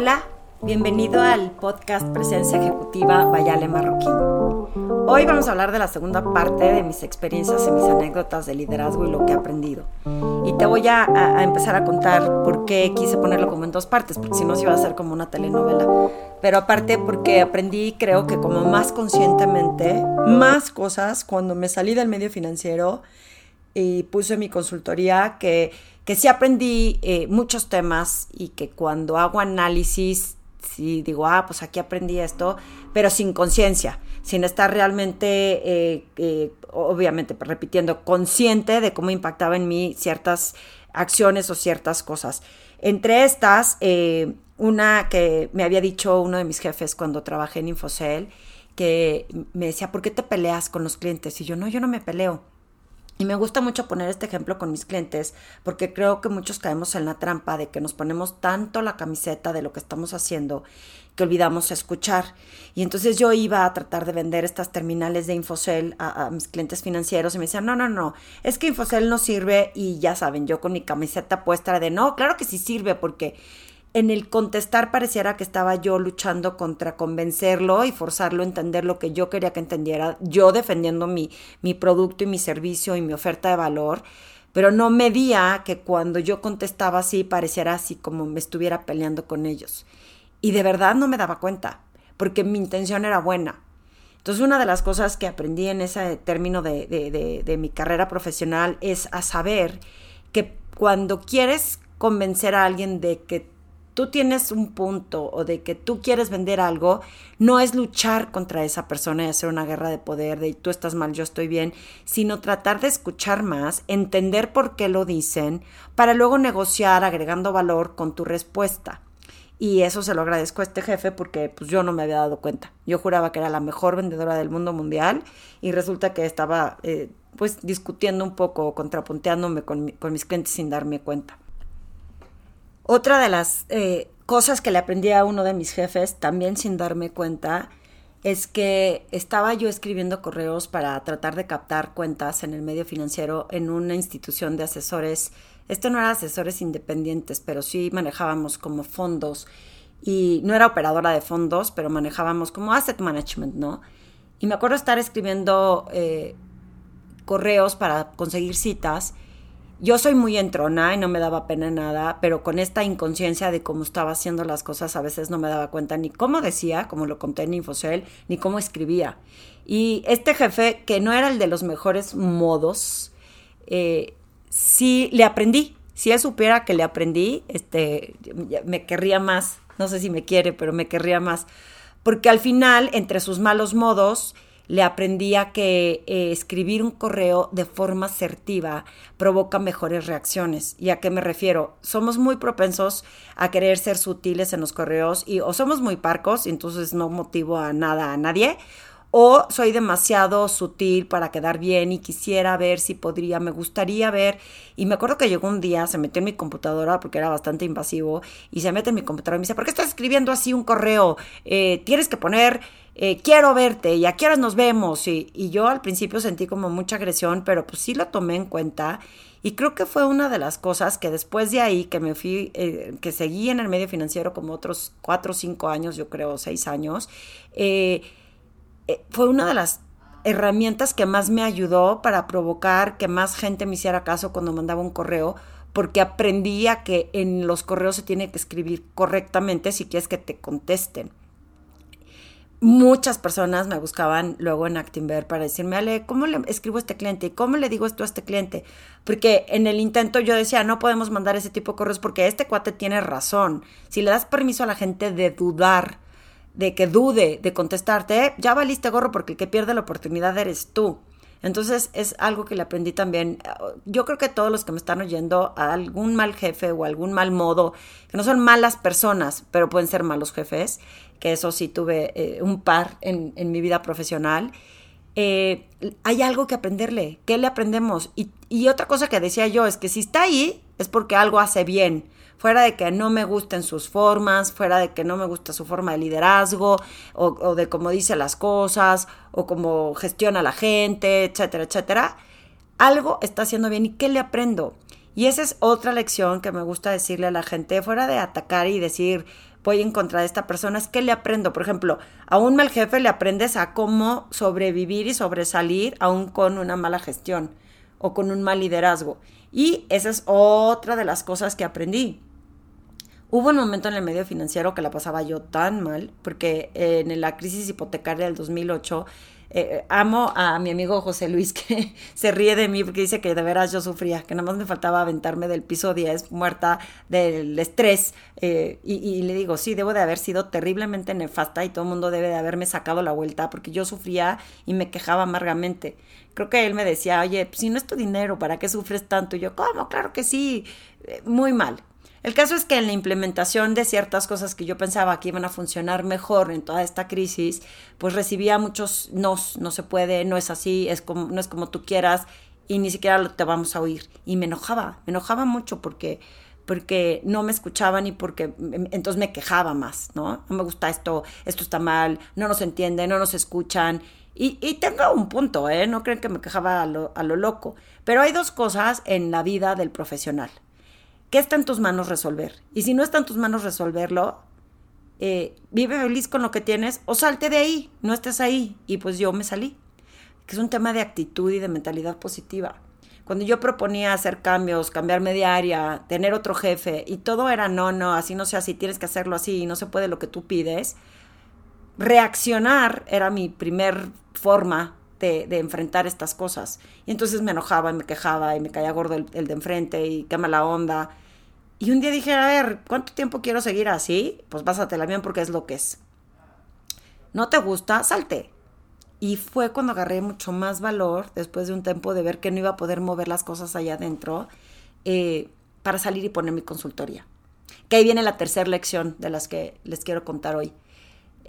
Hola, bienvenido al podcast Presencia Ejecutiva Bayale Marroquín. Hoy vamos a hablar de la segunda parte de mis experiencias y mis anécdotas de liderazgo y lo que he aprendido. Y te voy a, empezar a contar por qué quise ponerlo como en dos partes, porque si no se iba a ser como una telenovela. Pero aparte porque aprendí, creo que como más conscientemente, más cosas cuando me salí del medio financiero y puse mi consultoría que, que sí aprendí eh, muchos temas y que cuando hago análisis, sí digo, ah, pues aquí aprendí esto, pero sin conciencia, sin estar realmente, eh, eh, obviamente, repitiendo, consciente de cómo impactaba en mí ciertas acciones o ciertas cosas. Entre estas, una que me había dicho uno de mis jefes cuando trabajé en Infocel, que me decía, ¿por qué te peleas con los clientes? Y yo, no, yo no me peleo y me gusta mucho poner este ejemplo con mis clientes porque creo que muchos caemos en la trampa de que nos ponemos tanto la camiseta de lo que estamos haciendo que olvidamos escuchar. Y entonces yo iba a tratar de vender estas terminales de Infocel a, mis clientes financieros y me decían, no, no, no, es que Infocel no sirve y ya saben, yo con mi camiseta puesta de, no, claro que sí sirve porque en el contestar pareciera que estaba yo luchando contra convencerlo y forzarlo a entender lo que yo quería que entendiera, yo defendiendo mi, mi producto y mi servicio y mi oferta de valor, pero no medía que cuando yo contestaba así pareciera así como me estuviera peleando con ellos. Y de verdad no me daba cuenta, porque mi intención era buena. Entonces una de las cosas que aprendí en ese término de, de, de mi carrera profesional es a saber que cuando quieres convencer a alguien de que tú tienes un punto o de que tú quieres vender algo, no es luchar contra esa persona y hacer una guerra de poder de tú estás mal, yo estoy bien, sino tratar de escuchar más, entender por qué lo dicen, para luego negociar agregando valor con tu respuesta. Y eso se lo agradezco a este jefe porque pues yo no me había dado cuenta. Yo juraba que era la mejor vendedora del mundo mundial y resulta que estaba eh, pues discutiendo un poco, contrapunteándome con, con mis clientes sin darme cuenta. Otra de las eh, cosas que le aprendí a uno de mis jefes, también sin darme cuenta, es que estaba yo escribiendo correos para tratar de captar cuentas en el medio financiero en una institución de asesores. Esto no era asesores independientes, pero sí manejábamos como fondos. Y no era operadora de fondos, pero manejábamos como asset management, ¿no? Y me acuerdo estar escribiendo eh, correos para conseguir citas yo soy muy entrona y no me daba pena nada, pero con esta inconsciencia de cómo estaba haciendo las cosas, a veces no me daba cuenta ni cómo decía, como lo conté en Infocel, ni cómo escribía. Y este jefe, que no era el de los mejores modos, eh, sí le aprendí. Si él supiera que le aprendí, este, me querría más. No sé si me quiere, pero me querría más. Porque al final, entre sus malos modos, le aprendí a que eh, escribir un correo de forma asertiva provoca mejores reacciones. ¿Y a qué me refiero? Somos muy propensos a querer ser sutiles en los correos y o somos muy parcos entonces no motivo a nada a nadie. O soy demasiado sutil para quedar bien y quisiera ver si podría, me gustaría ver. Y me acuerdo que llegó un día, se metió en mi computadora porque era bastante invasivo, y se mete en mi computadora y me dice, ¿por qué estás escribiendo así un correo? Eh, tienes que poner eh, quiero verte y a qué horas nos vemos. Y, yo al principio sentí como mucha agresión, pero pues sí lo tomé en cuenta. Y creo que fue una de las cosas que después de ahí, que me fui, eh, que seguí en el medio financiero como otros cuatro o cinco años, yo creo, seis años, eh, fue una de las herramientas que más me ayudó para provocar que más gente me hiciera caso cuando mandaba un correo, porque aprendía que en los correos se tiene que escribir correctamente si quieres que te contesten muchas personas me buscaban luego en Actinver para decirme, Ale, ¿cómo le escribo a este cliente? ¿Y cómo le digo esto a este cliente? Porque en el intento yo decía, no podemos mandar ese tipo de correos porque este cuate tiene razón. Si le das permiso a la gente de dudar, de que dude de contestarte, ya valiste gorro porque el que pierde la oportunidad eres tú. Entonces es algo que le aprendí también. Yo creo que todos los que me están oyendo, a algún mal jefe o algún mal modo, que no son malas personas, pero pueden ser malos jefes, que eso sí tuve eh, un par en, mi vida profesional, eh, hay algo que aprenderle. ¿Qué le aprendemos? Y, y, otra cosa que decía yo es que si está ahí es porque algo hace bien. Fuera de que no me gusten sus formas, fuera de que no me gusta su forma de liderazgo, o, de cómo dice las cosas, o cómo gestiona la gente, etcétera, etcétera. Algo está haciendo bien. ¿Y qué le aprendo? Y esa es otra lección que me gusta decirle a la gente, fuera de atacar y decir, voy en contra de esta persona, es que le aprendo. Por ejemplo, a un mal jefe le aprendes a cómo sobrevivir y sobresalir aún con una mala gestión o con un mal liderazgo. Y esa es otra de las cosas que aprendí. Hubo un momento en el medio financiero que la pasaba yo tan mal, porque en la crisis hipotecaria del 2008 eh, amo a mi amigo José Luis que se ríe de mí porque dice que de veras yo sufría, que nada más me faltaba aventarme del piso 10 muerta del estrés. Eh, y, le digo, sí, debo de haber sido terriblemente nefasta y todo el mundo debe de haberme sacado la vuelta porque yo sufría y me quejaba amargamente. Creo que él me decía, oye, pues, si no es tu dinero, ¿para qué sufres tanto? Y yo, ¿cómo? Claro que sí, eh, muy mal. El caso es que en la implementación de ciertas cosas que yo pensaba que iban a funcionar mejor en toda esta crisis, pues recibía muchos no, no se puede, no es así, es como, no es como tú quieras y ni siquiera te vamos a oír. Y me enojaba, me enojaba mucho porque, porque no me escuchaban y porque entonces me quejaba más, ¿no? No me gusta esto, esto está mal, no nos entienden, no nos escuchan. Y, y tengo un punto, ¿eh? No creen que me quejaba a lo, a lo loco. Pero hay dos cosas en la vida del profesional. ¿Qué está en tus manos resolver? Y si no está en tus manos resolverlo, eh, vive feliz con lo que tienes o salte de ahí, no estés ahí. Y pues yo me salí. Que es un tema de actitud y de mentalidad positiva. Cuando yo proponía hacer cambios, cambiarme de área, tener otro jefe, y todo era no, no, así no sea así, tienes que hacerlo así, y no se puede lo que tú pides, reaccionar era mi primer forma de, enfrentar estas cosas. Y entonces me enojaba y me quejaba y me caía gordo el, de enfrente y qué mala onda. Y un día dije, a ver, ¿cuánto tiempo quiero seguir así? Pues la bien porque es lo que es. ¿No te gusta? Salte. Y fue cuando agarré mucho más valor, después de un tiempo de ver que no iba a poder mover las cosas allá adentro, eh, para salir y poner mi consultoría. Que ahí viene la tercera lección de las que les quiero contar hoy.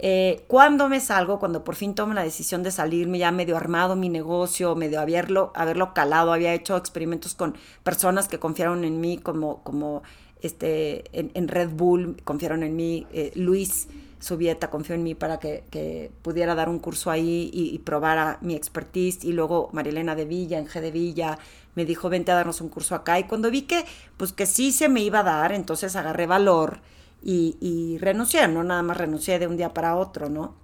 Eh, cuando me salgo, cuando por fin tomo la decisión de salirme, ya medio armado mi negocio, medio haberlo, haberlo calado, había hecho experimentos con personas que confiaron en mí, como, como este, en, Red Bull, confiaron en mí, eh, Luis Subieta confió en mí para que, pudiera dar un curso ahí y, y, probara mi expertise, y luego Marilena de Villa, en G de Villa, me dijo, vente a darnos un curso acá, y cuando vi que, pues que sí se me iba a dar, entonces agarré valor, y, renuncié, no nada más renuncié de un día para otro, ¿no?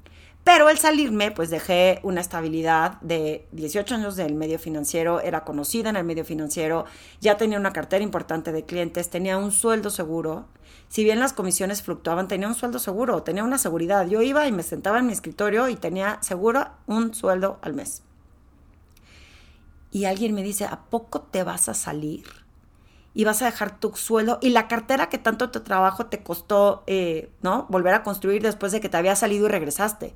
Pero al salirme, pues dejé una estabilidad de 18 años del medio financiero, era conocida en el medio financiero, ya tenía una cartera importante de clientes, tenía un sueldo seguro. Si bien las comisiones fluctuaban, tenía un sueldo seguro, tenía una seguridad. Yo iba y me sentaba en mi escritorio y tenía seguro un sueldo al mes. Y alguien me dice, ¿a poco te vas a salir? Y vas a dejar tu sueldo y la cartera que tanto tu trabajo te costó, eh, ¿no? Volver a construir después de que te había salido y regresaste.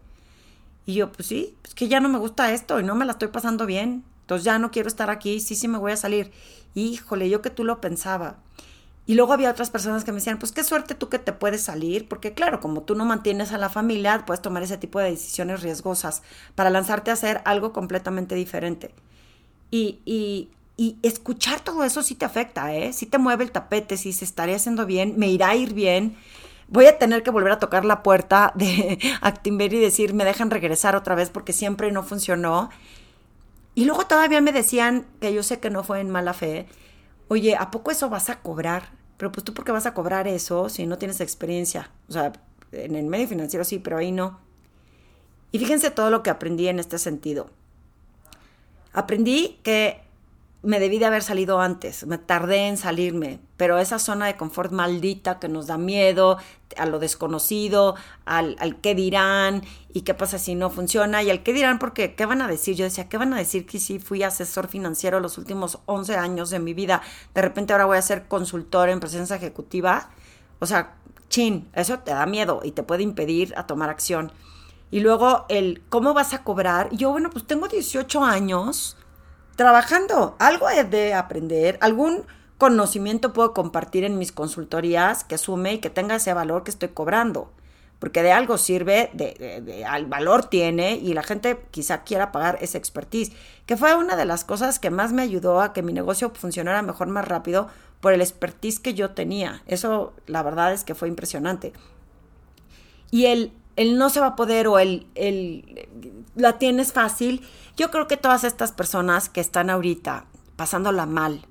Y yo, pues sí, es que ya no me gusta esto y no me la estoy pasando bien. Entonces ya no quiero estar aquí, sí, sí me voy a salir. Híjole, yo que tú lo pensaba. Y luego había otras personas que me decían, pues qué suerte tú que te puedes salir, porque claro, como tú no mantienes a la familia, puedes tomar ese tipo de decisiones riesgosas para lanzarte a hacer algo completamente diferente. Y, y y escuchar todo eso sí te afecta, ¿eh? Sí te mueve el tapete, sí se estaría haciendo bien, me irá a ir bien. Voy a tener que volver a tocar la puerta de Actimber y decir, me dejan regresar otra vez porque siempre no funcionó. Y luego todavía me decían, que yo sé que no fue en mala fe, oye, ¿a poco eso vas a cobrar? Pero pues tú, ¿por qué vas a cobrar eso si no tienes experiencia? O sea, en el medio financiero sí, pero ahí no. Y fíjense todo lo que aprendí en este sentido. Aprendí que me debí de haber salido antes, me tardé en salirme, pero esa zona de confort maldita que nos da miedo a lo desconocido, al, al qué dirán y qué pasa si no funciona y al qué dirán porque qué van a decir. Yo decía, ¿qué van a decir que si fui asesor financiero los últimos 11 años de mi vida, de repente ahora voy a ser consultor en presencia ejecutiva? O sea, chin, eso te da miedo y te puede impedir a tomar acción. Y luego el, ¿cómo vas a cobrar? yo, bueno, pues tengo 18 años trabajando. Algo he de aprender, algún conocimiento puedo compartir en mis consultorías que sume y que tenga ese valor que estoy cobrando. Porque de algo sirve, de, de, al valor tiene y la gente quizá quiera pagar esa expertise. Que fue una de las cosas que más me ayudó a que mi negocio funcionara mejor, más rápido, por el expertise que yo tenía. Eso, la verdad es que fue impresionante. Y el, el no se va a poder o el, la tienes fácil yo creo que todas estas personas que están ahorita pasándola mal,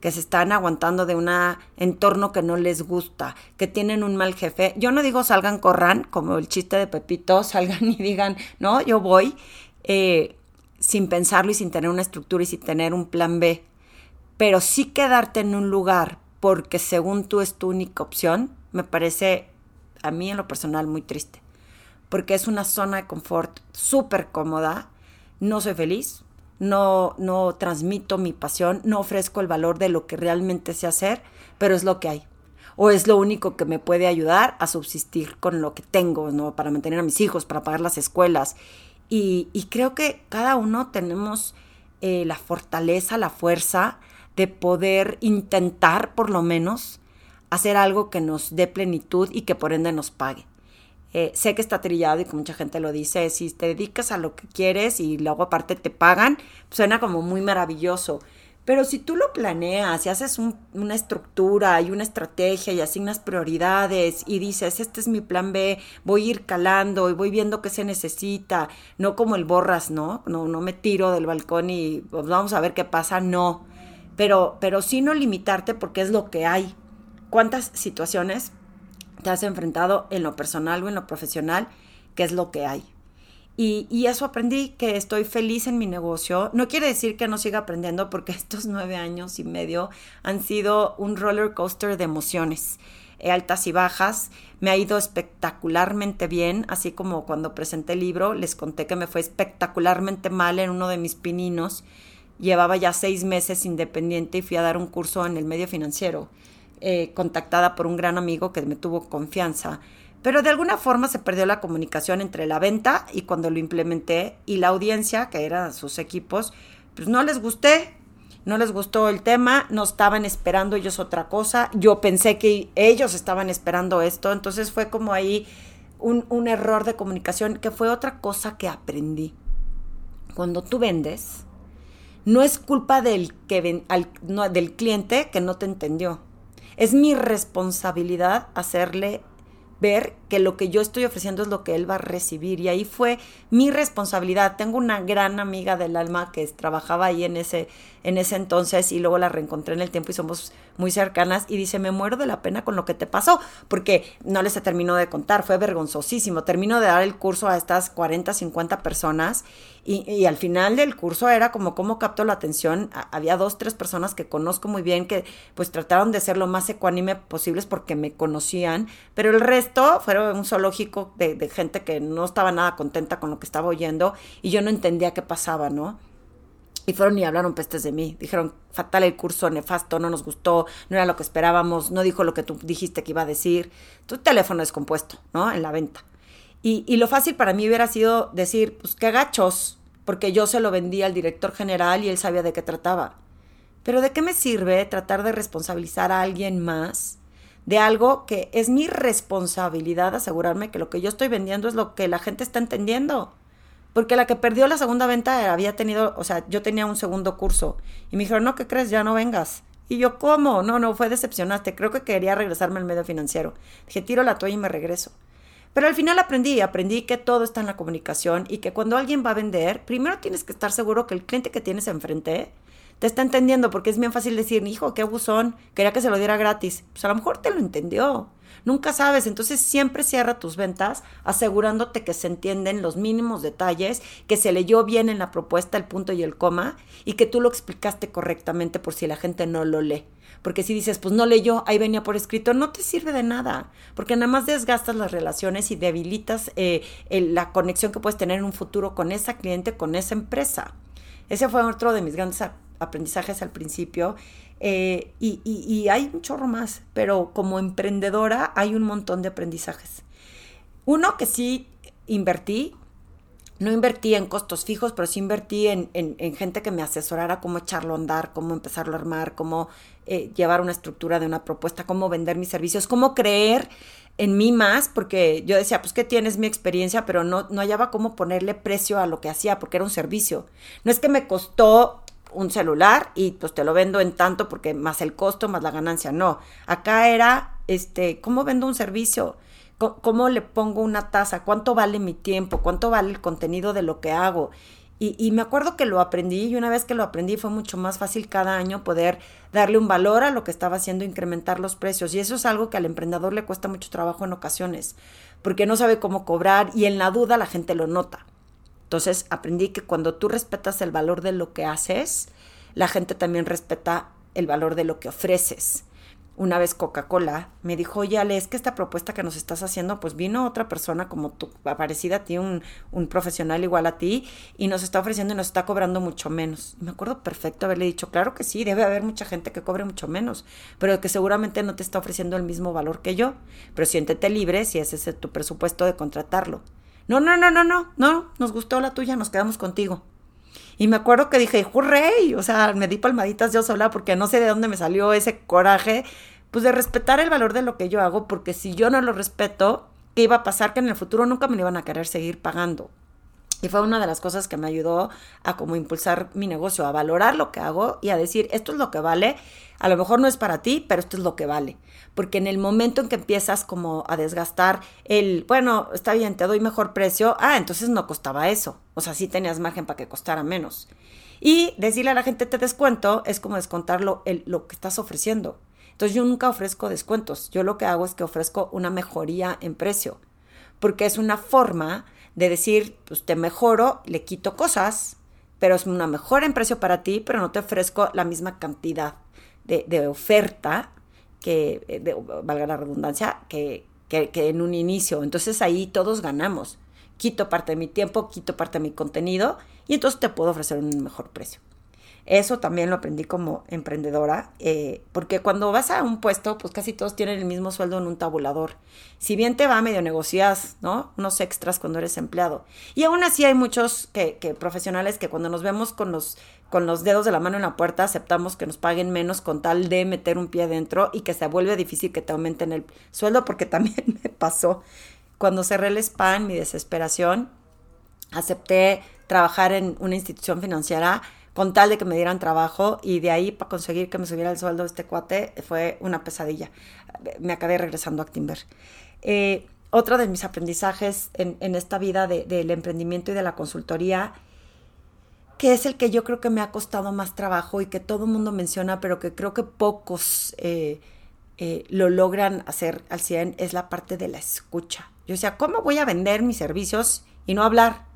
que se están aguantando de un entorno que no les gusta, que tienen un mal jefe. Yo no digo salgan, corran, como el chiste de Pepito, salgan y digan, no, yo voy, eh, sin pensarlo y sin tener una estructura y sin tener un plan B. Pero sí quedarte en un lugar porque según tú es tu única opción, me parece a mí en lo personal muy triste. Porque es una zona de confort súper cómoda, no soy feliz, no, no transmito mi pasión, no ofrezco el valor de lo que realmente sé hacer, pero es lo que hay. O es lo único que me puede ayudar a subsistir con lo que tengo, ¿no? Para mantener a mis hijos, para pagar las escuelas. Y, creo que cada uno tenemos eh, la fortaleza, la fuerza de poder intentar, por lo menos, hacer algo que nos dé plenitud y que por ende nos pague. Eh, sé que está trillado y que mucha gente lo dice, si te dedicas a lo que quieres y luego aparte te pagan, suena como muy maravilloso. Pero si tú lo planeas y haces una estructura y una estrategia y asignas prioridades y dices, este es mi plan B, voy a ir calando y voy viendo qué se necesita, no como el borras, ¿no? No, no me tiro del balcón y pues, vamos a ver qué pasa, no. Pero, pero sí no limitarte porque es lo que hay. ¿Cuántas situaciones te has enfrentado en lo personal o en lo profesional, que es lo que hay. Y, eso aprendí, que estoy feliz en mi negocio. No quiere decir que no siga aprendiendo, porque estos nueve años y medio han sido un roller coaster de emociones, eh, altas y bajas. Me ha ido espectacularmente bien, así como cuando presenté el libro, les conté que me fue espectacularmente mal en uno de mis pininos. Llevaba ya seis meses independiente y fui a dar un curso en el medio financiero. Eh, contactada por un gran amigo que me tuvo confianza. Pero de alguna forma se perdió la comunicación entre la venta y cuando lo implementé y la audiencia, que eran sus equipos, pues no les gusté, no les gustó el tema, no estaban esperando ellos otra cosa, yo pensé que ellos estaban esperando esto, entonces fue como ahí un, un error de comunicación que fue otra cosa que aprendí. Cuando tú vendes, no es culpa del, que no, del cliente que no te entendió es mi responsabilidad hacerle ver que lo que yo estoy ofreciendo es lo que él va a recibir. Y ahí fue mi responsabilidad. Tengo una gran amiga del alma que trabajaba ahí en ese, en ese entonces y luego la reencontré en el tiempo y somos muy cercanas y dice, me muero de la pena con lo que te pasó, porque no les terminó de contar, fue vergonzosísimo. Termino de dar el curso a estas 40, 50 personas y, y al final del curso era como cómo capto la atención. Había dos, tres personas que conozco muy bien que pues trataron de ser lo más ecuánime posibles porque me conocían, pero el resto fueron un zoológico de, de gente que no estaba nada contenta con lo que estaba oyendo y yo no entendía qué pasaba, ¿no? Y fueron y hablaron pestes de mí. Dijeron, fatal el curso, nefasto, no nos gustó, no era lo que esperábamos, no dijo lo que tú dijiste que iba a decir. Tu teléfono descompuesto, ¿no? En la venta. Y, y lo fácil para mí hubiera sido decir, pues qué gachos, porque yo se lo vendí al director general y él sabía de qué trataba. Pero ¿de qué me sirve tratar de responsabilizar a alguien más de algo que es mi responsabilidad asegurarme que lo que yo estoy vendiendo es lo que la gente está entendiendo? Porque la que perdió la segunda venta había tenido, o sea, yo tenía un segundo curso. Y me dijeron, no, ¿qué crees? Ya no vengas. Y yo, ¿cómo? No, no, fue decepcionante. Creo que quería regresarme al medio financiero. Dije, tiro la toalla y me regreso. Pero al final aprendí, aprendí que todo está en la comunicación y que cuando alguien va a vender, primero tienes que estar seguro que el cliente que tienes enfrente te está entendiendo, porque es bien fácil decir, hijo, qué abusón, quería que se lo diera gratis. Pues a lo mejor te lo entendió. Nunca sabes, entonces siempre cierra tus ventas asegurándote que se entienden los mínimos detalles, que se leyó bien en la propuesta el punto y el coma y que tú lo explicaste correctamente por si la gente no lo lee. Porque si dices, pues no leyó, ahí venía por escrito, no te sirve de nada, porque nada más desgastas las relaciones y debilitas eh, la conexión que puedes tener en un futuro con esa cliente, con esa empresa. Ese fue otro de mis grandes aprendizajes al principio eh, y, hay un chorro más, pero como emprendedora hay un montón de aprendizajes. Uno que sí invertí, no invertí en costos fijos, pero sí invertí en, gente que me asesorara cómo echarlo a andar, cómo empezarlo a armar, cómo eh, llevar una estructura de una propuesta, cómo vender mis servicios, cómo creer en mí más, porque yo decía, pues que tienes mi experiencia, pero no, no hallaba cómo ponerle precio a lo que hacía, porque era un servicio. No es que me costó un celular y pues te lo vendo en tanto porque más el costo, más la ganancia. No, acá era, este, ¿cómo vendo un servicio? ¿Cómo, le pongo una tasa? ¿Cuánto vale mi tiempo? ¿Cuánto vale el contenido de lo que hago? Y, me acuerdo que lo aprendí y una vez que lo aprendí fue mucho más fácil cada año poder darle un valor a lo que estaba haciendo, incrementar los precios. Y eso es algo que al emprendedor le cuesta mucho trabajo en ocasiones, porque no sabe cómo cobrar y en la duda la gente lo nota. Entonces aprendí que cuando tú respetas el valor de lo que haces, la gente también respeta el valor de lo que ofreces una vez Coca-Cola me dijo, oye Ale, es que esta propuesta que nos estás haciendo, pues vino otra persona como tú, parecida a ti, un, un, profesional igual a ti, y nos está ofreciendo y nos está cobrando mucho menos. me acuerdo perfecto haberle dicho, claro que sí, debe haber mucha gente que cobre mucho menos, pero que seguramente no te está ofreciendo el mismo valor que yo, pero siéntete libre si ese es tu presupuesto de contratarlo. No, no, no, no, no, no, nos gustó la tuya, nos quedamos contigo. Y me acuerdo que dije, ¡hurray! O sea, me di palmaditas yo sola porque no sé de dónde me salió ese coraje, pues de respetar el valor de lo que yo hago, porque si yo no lo respeto, ¿qué iba a pasar? Que en el futuro nunca me lo iban a querer seguir pagando. Y fue una de las cosas que me ayudó a como impulsar mi negocio, a valorar lo que hago y a decir, esto es lo que vale, a lo mejor no es para ti, pero esto es lo que vale. Porque en el momento en que empiezas como a desgastar el, bueno, está bien, te doy mejor precio, ah, entonces no costaba eso. O sea, sí tenías margen para que costara menos. Y decirle a la gente te descuento es como descontar lo, lo que estás ofreciendo. Entonces yo nunca ofrezco descuentos. Yo lo que hago es que ofrezco una mejoría en precio. Porque es una forma de decir, pues te mejoro, le quito cosas, pero es una mejora en precio para ti, pero no te ofrezco la misma cantidad de, oferta que, eh, valga la redundancia, que, que, que en un inicio. Entonces ahí todos ganamos. Quito parte de mi tiempo, quito parte de mi contenido y entonces te puedo ofrecer un mejor precio. Eso también lo aprendí como emprendedora, eh, porque cuando vas a un puesto, pues casi todos tienen el mismo sueldo en un tabulador. Si bien te va, medio negocias, ¿no? Unos extras cuando eres empleado. Y aún así hay muchos que, profesionales que cuando nos vemos con los, con los dedos de la mano en la puerta, aceptamos que nos paguen menos con tal de meter un pie dentro y que se vuelve difícil que te aumenten el sueldo, porque también me pasó. Cuando cerré el SPAN, mi desesperación, acepté trabajar en una institución financiera con tal de que me dieran trabajo y de ahí para conseguir que me subiera el sueldo de este cuate fue una pesadilla. Me acabé regresando a Timber. Eh, otro de mis aprendizajes en, esta vida del emprendimiento y de la consultoría, que es el que yo creo que me ha costado más trabajo y que todo el mundo menciona, pero que creo que pocos eh, eh, lo logran hacer al 100, es la parte de la escucha. Yo decía, ¿cómo voy a vender mis servicios y no hablar?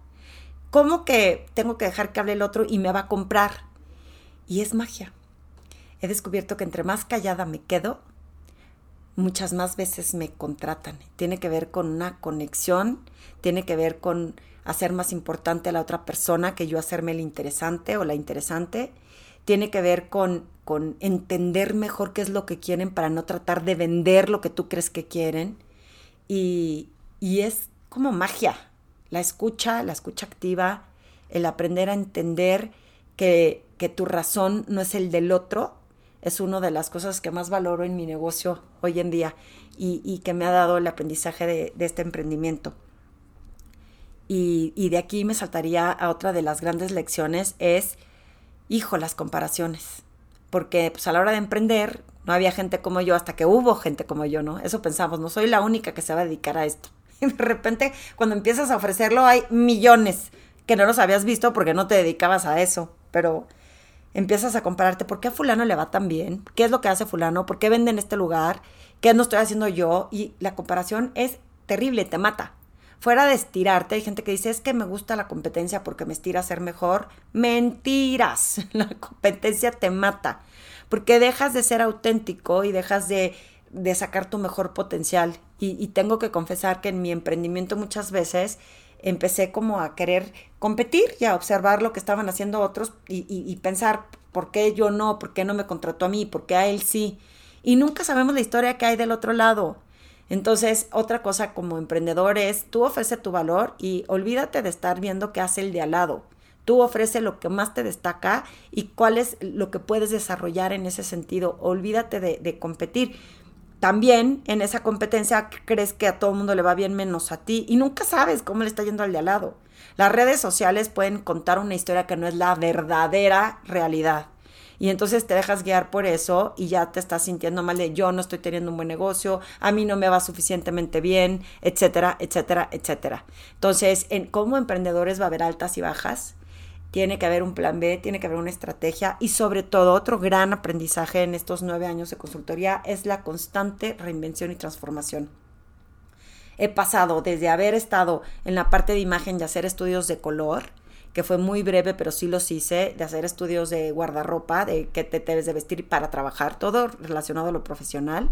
¿Cómo que tengo que dejar que hable el otro y me va a comprar? Y es magia. He descubierto que entre más callada me quedo, muchas más veces me contratan. Tiene que ver con una conexión, tiene que ver con hacer más importante a la otra persona que yo hacerme el interesante o la interesante. Tiene que ver con, con entender mejor qué es lo que quieren para no tratar de vender lo que tú crees que quieren. Y, y es como magia. La escucha, la escucha activa, el aprender a entender que, que tu razón no es el del otro, es una de las cosas que más valoro en mi negocio hoy en día y, y que me ha dado el aprendizaje de, de este emprendimiento. Y, y, de aquí me saltaría a otra de las grandes lecciones, es, hijo, las comparaciones. Porque pues a la hora de emprender no había gente como yo hasta que hubo gente como yo, ¿no? Eso pensamos, no soy la única que se va a dedicar a esto. Y de repente, cuando empiezas a ofrecerlo, hay millones que no los habías visto porque no te dedicabas a eso. Pero empiezas a compararte, ¿por qué a fulano le va tan bien? ¿Qué es lo que hace fulano? ¿Por qué vende en este lugar? ¿Qué no estoy haciendo yo? Y la comparación es terrible, te mata. Fuera de estirarte, hay gente que dice, es que me gusta la competencia porque me estira a ser mejor. Mentiras, la competencia te mata, porque dejas de ser auténtico y dejas de de sacar tu mejor potencial. Y, tengo que confesar que en mi emprendimiento muchas veces empecé como a querer competir y a observar lo que estaban haciendo otros y, pensar por qué yo no, por qué no me contrató a mí, por qué a él sí. Y nunca sabemos la historia que hay del otro lado. Entonces, otra cosa como emprendedor es, tú ofrece tu valor y olvídate de estar viendo qué hace el de al lado. Tú ofrece lo que más te destaca y cuál es lo que puedes desarrollar en ese sentido. Olvídate de competir también en esa competencia crees que a todo el mundo le va bien menos a ti y nunca sabes cómo le está yendo al de al lado. Las redes sociales pueden contar una historia que no es la verdadera realidad. Y entonces te dejas guiar por eso y ya te estás sintiendo mal de yo no estoy teniendo un buen negocio, a mí no me va suficientemente bien, etcétera, etcétera, etcétera. Entonces, en, como emprendedores va a haber altas y bajas. Tiene que haber un plan B, tiene que haber una estrategia y sobre todo otro gran aprendizaje en estos nueve años de consultoría es la constante reinvención y transformación. He pasado desde haber estado en la parte de imagen y hacer estudios de color, que fue muy breve, pero sí los hice, de hacer estudios de guardarropa, de qué te debes de vestir para trabajar, todo relacionado a lo profesional,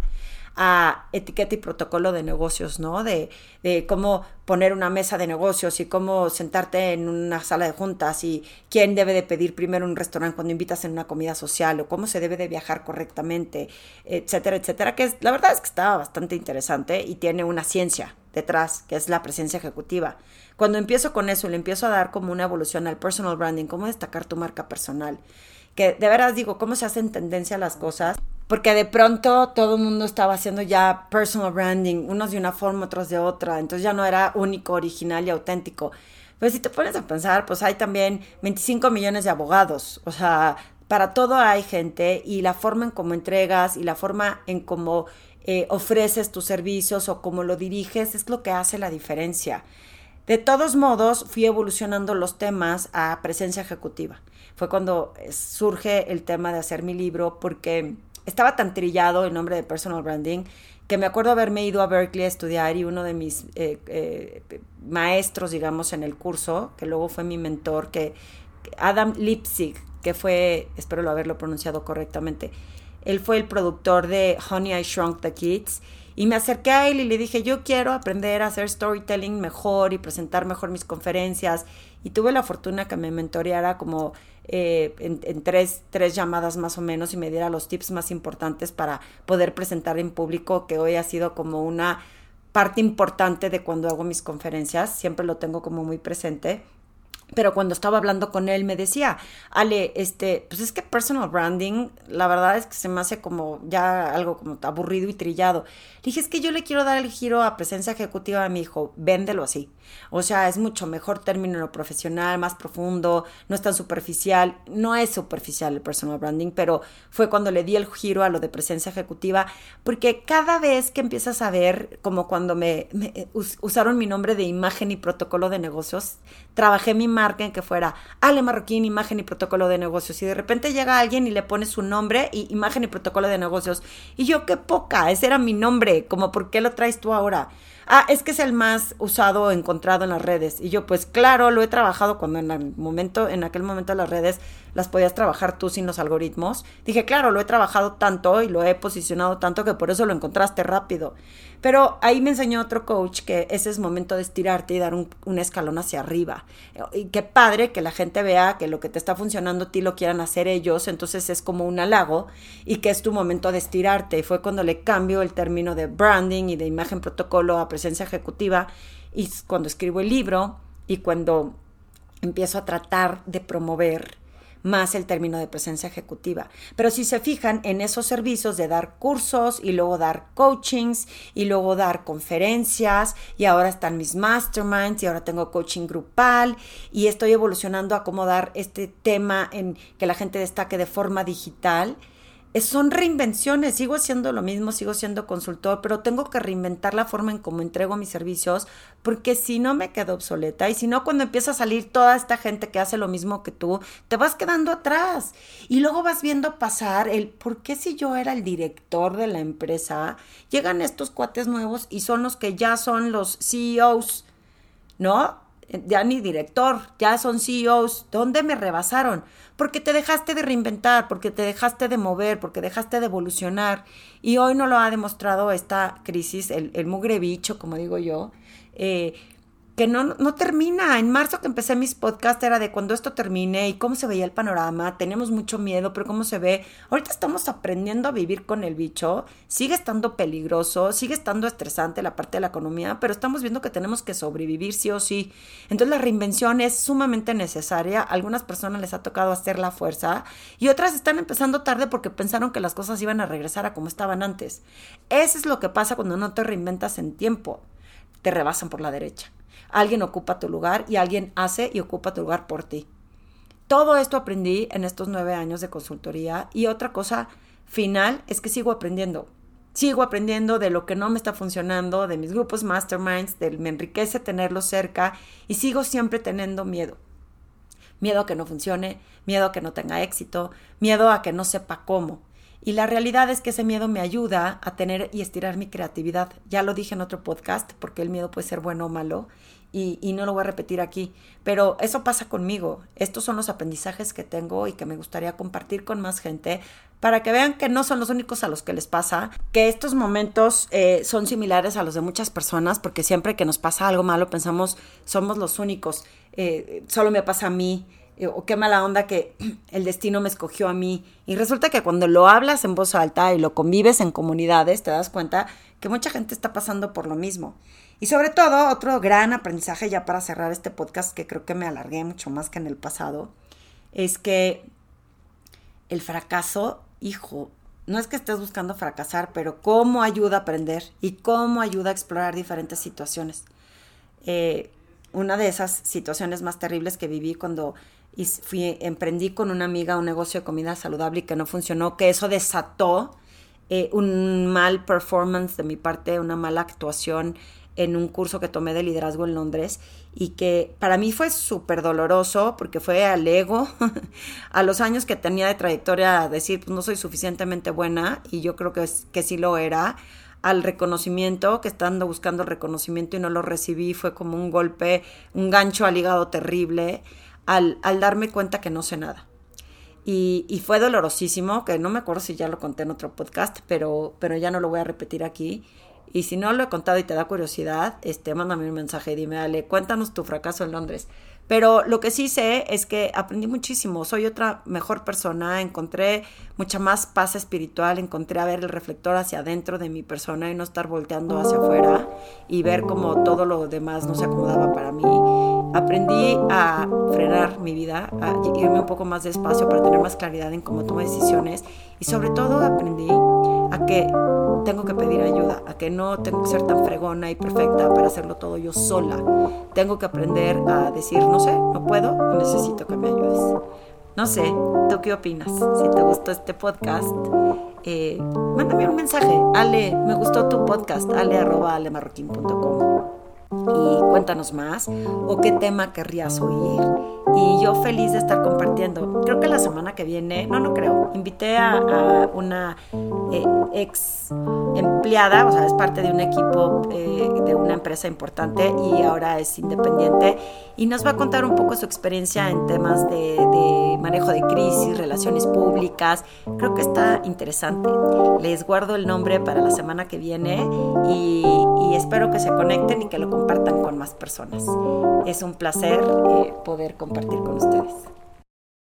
a etiqueta y protocolo de negocios, ¿no? De, de, cómo poner una mesa de negocios y cómo sentarte en una sala de juntas y quién debe de pedir primero un restaurante cuando invitas en una comida social o cómo se debe de viajar correctamente, etcétera, etcétera, que la verdad es que estaba bastante interesante y tiene una ciencia detrás, que es la presencia ejecutiva. Cuando empiezo con eso, le empiezo a dar como una evolución al personal branding, cómo destacar tu marca personal, que de verdad digo, cómo se hacen tendencia las cosas porque de pronto todo el mundo estaba haciendo ya personal branding, unos de una forma, otros de otra, entonces ya no era único, original y auténtico. Pero si te pones a pensar, pues hay también 25 millones de abogados, o sea, para todo hay gente y la forma en cómo entregas y la forma en cómo eh, ofreces tus servicios o cómo lo diriges es lo que hace la diferencia. De todos modos, fui evolucionando los temas a presencia ejecutiva. Fue cuando eh, surge el tema de hacer mi libro porque estaba tan trillado el nombre de personal branding que me acuerdo haberme ido a Berkeley a estudiar y uno de mis eh, eh, maestros, digamos, en el curso, que luego fue mi mentor, que Adam Lipzig, que fue, espero haberlo pronunciado correctamente, él fue el productor de Honey I Shrunk the Kids y me acerqué a él y le dije, yo quiero aprender a hacer storytelling mejor y presentar mejor mis conferencias. Y tuve la fortuna que me mentoreara como eh, en, tres, tres llamadas más o menos y me diera los tips más importantes para poder presentar en público, que hoy ha sido como una parte importante de cuando hago mis conferencias, siempre lo tengo como muy presente. Pero cuando estaba hablando con él me decía, Ale, este, pues es que personal branding, la verdad es que se me hace como ya algo como aburrido y trillado. dije, es que yo le quiero dar el giro a presencia ejecutiva a mi hijo, véndelo así. O sea, es mucho mejor término lo profesional, más profundo, no es tan superficial. No es superficial el personal branding, pero fue cuando le di el giro a lo de presencia ejecutiva, porque cada vez que empiezas a ver, como cuando me usaron mi nombre de imagen y protocolo de negocios, trabajé mi marca en que fuera Ale Marroquín, imagen y protocolo de negocios. Y de repente llega alguien y le pone su nombre y imagen y protocolo de negocios. Y yo, qué poca, ese era mi nombre, como, ¿por qué lo traes tú ahora? ah, es que es el más usado, encontrado en las redes. Y yo, pues claro, lo he trabajado cuando en el momento, en aquel momento las redes las podías trabajar tú sin los algoritmos. Dije, claro, lo he trabajado tanto y lo he posicionado tanto que por eso lo encontraste rápido. Pero ahí me enseñó otro coach que ese es momento de estirarte y dar un, escalón hacia arriba. Y qué padre que la gente vea que lo que te está funcionando a ti lo quieran hacer ellos, entonces es como un halago y que es tu momento de estirarte. Y fue cuando le cambio el término de branding y de imagen protocolo a presencia ejecutiva y cuando escribo el libro y cuando empiezo a tratar de promover más el término de presencia ejecutiva. Pero si se fijan en esos servicios de dar cursos y luego dar coachings y luego dar conferencias y ahora están mis masterminds y ahora tengo coaching grupal y estoy evolucionando a cómo dar este tema en que la gente destaque de forma digital son reinvenciones, sigo haciendo lo mismo, sigo siendo consultor, pero tengo que reinventar la forma en cómo entrego mis servicios, porque si no me quedo obsoleta y si no cuando empieza a salir toda esta gente que hace lo mismo que tú, te vas quedando atrás y luego vas viendo pasar el por qué si yo era el director de la empresa, llegan estos cuates nuevos y son los que ya son los CEOs, ¿no? Ya ni director, ya son CEOs, ¿dónde me rebasaron? porque te dejaste de reinventar, porque te dejaste de mover, porque dejaste de evolucionar. Y hoy no lo ha demostrado esta crisis, el, el mugre bicho, como digo yo, eh, que no, no termina. En marzo que empecé mis podcasts era de cuando esto termine y cómo se veía el panorama. Tenemos mucho miedo, pero cómo se ve. Ahorita estamos aprendiendo a vivir con el bicho. Sigue estando peligroso, sigue estando estresante la parte de la economía, pero estamos viendo que tenemos que sobrevivir sí o sí. Entonces la reinvención es sumamente necesaria. A algunas personas les ha tocado hacer la fuerza y otras están empezando tarde porque pensaron que las cosas iban a regresar a como estaban antes. Eso es lo que pasa cuando no te reinventas en tiempo. Te rebasan por la derecha alguien ocupa tu lugar y alguien hace y ocupa tu lugar por ti. Todo esto aprendí en estos nueve años de consultoría y otra cosa final es que sigo aprendiendo. Sigo aprendiendo de lo que no me está funcionando, de mis grupos masterminds, de me enriquece tenerlos cerca y sigo siempre teniendo miedo. miedo a que no funcione, miedo a que no tenga éxito, miedo a que no sepa cómo. Y la realidad es que ese miedo me ayuda a tener y estirar mi creatividad. Ya lo dije en otro podcast, porque el miedo puede ser bueno o malo, y, y, no lo voy a repetir aquí, pero eso pasa conmigo. Estos son los aprendizajes que tengo y que me gustaría compartir con más gente para que vean que no son los únicos a los que les pasa, que estos momentos eh, son similares a los de muchas personas, porque siempre que nos pasa algo malo pensamos somos los únicos, eh, solo me pasa a mí, o qué mala onda que el destino me escogió a mí. Y resulta que cuando lo hablas en voz alta y lo convives en comunidades, te das cuenta que mucha gente está pasando por lo mismo. Y sobre todo, otro gran aprendizaje ya para cerrar este podcast, que creo que me alargué mucho más que en el pasado, es que el fracaso hijo, no es que estés buscando fracasar, pero cómo ayuda a aprender y cómo ayuda a explorar diferentes situaciones. Eh, una de esas situaciones más terribles que viví cuando fui, emprendí con una amiga un negocio de comida saludable y que no funcionó, que eso desató eh, un mal performance de mi parte, una mala actuación en un curso que tomé de liderazgo en Londres y que para mí fue súper doloroso porque fue al ego, a los años que tenía de trayectoria, decir, pues no soy suficientemente buena y yo creo que, que sí lo era, al reconocimiento, que estando buscando reconocimiento y no lo recibí, fue como un golpe, un gancho al hígado terrible, al, al darme cuenta que no sé nada. Y, y, fue dolorosísimo, que no me acuerdo si ya lo conté en otro podcast, pero, pero ya no lo voy a repetir aquí. Y si no lo he contado y te da curiosidad, este, mándame un mensaje y dime, dale, cuéntanos tu fracaso en Londres. Pero lo que sí sé es que aprendí muchísimo, soy otra mejor persona, encontré mucha más paz espiritual, encontré a ver el reflector hacia adentro de mi persona y no estar volteando hacia afuera y ver como todo lo demás no se acomodaba para mí. Aprendí a frenar mi vida, a irme un poco más despacio para tener más claridad en cómo tomo decisiones y sobre todo aprendí a que tengo que pedir ayuda, a que no tengo que ser tan fregona y perfecta para hacerlo todo yo sola. Tengo que aprender a decir, no sé, no puedo necesito que me ayudes. No sé, ¿tú qué opinas? Si te gustó este podcast, eh, mándame un mensaje. Ale, me gustó tu podcast, ale arroba y cuéntanos más o qué tema querrías oír. Y yo feliz de estar compartiendo. Creo que la semana que viene, no, no creo, invité a, una eh, ex empleada, o sea, es parte de un equipo eh, de una empresa importante y ahora es independiente y nos va a contar un poco su experiencia en temas de, manejo de crisis, relaciones públicas. Creo que está interesante. Les guardo el nombre para la semana que viene y, y espero que se conecten y que lo compartan con más personas. Es un placer eh, poder compartir con ustedes.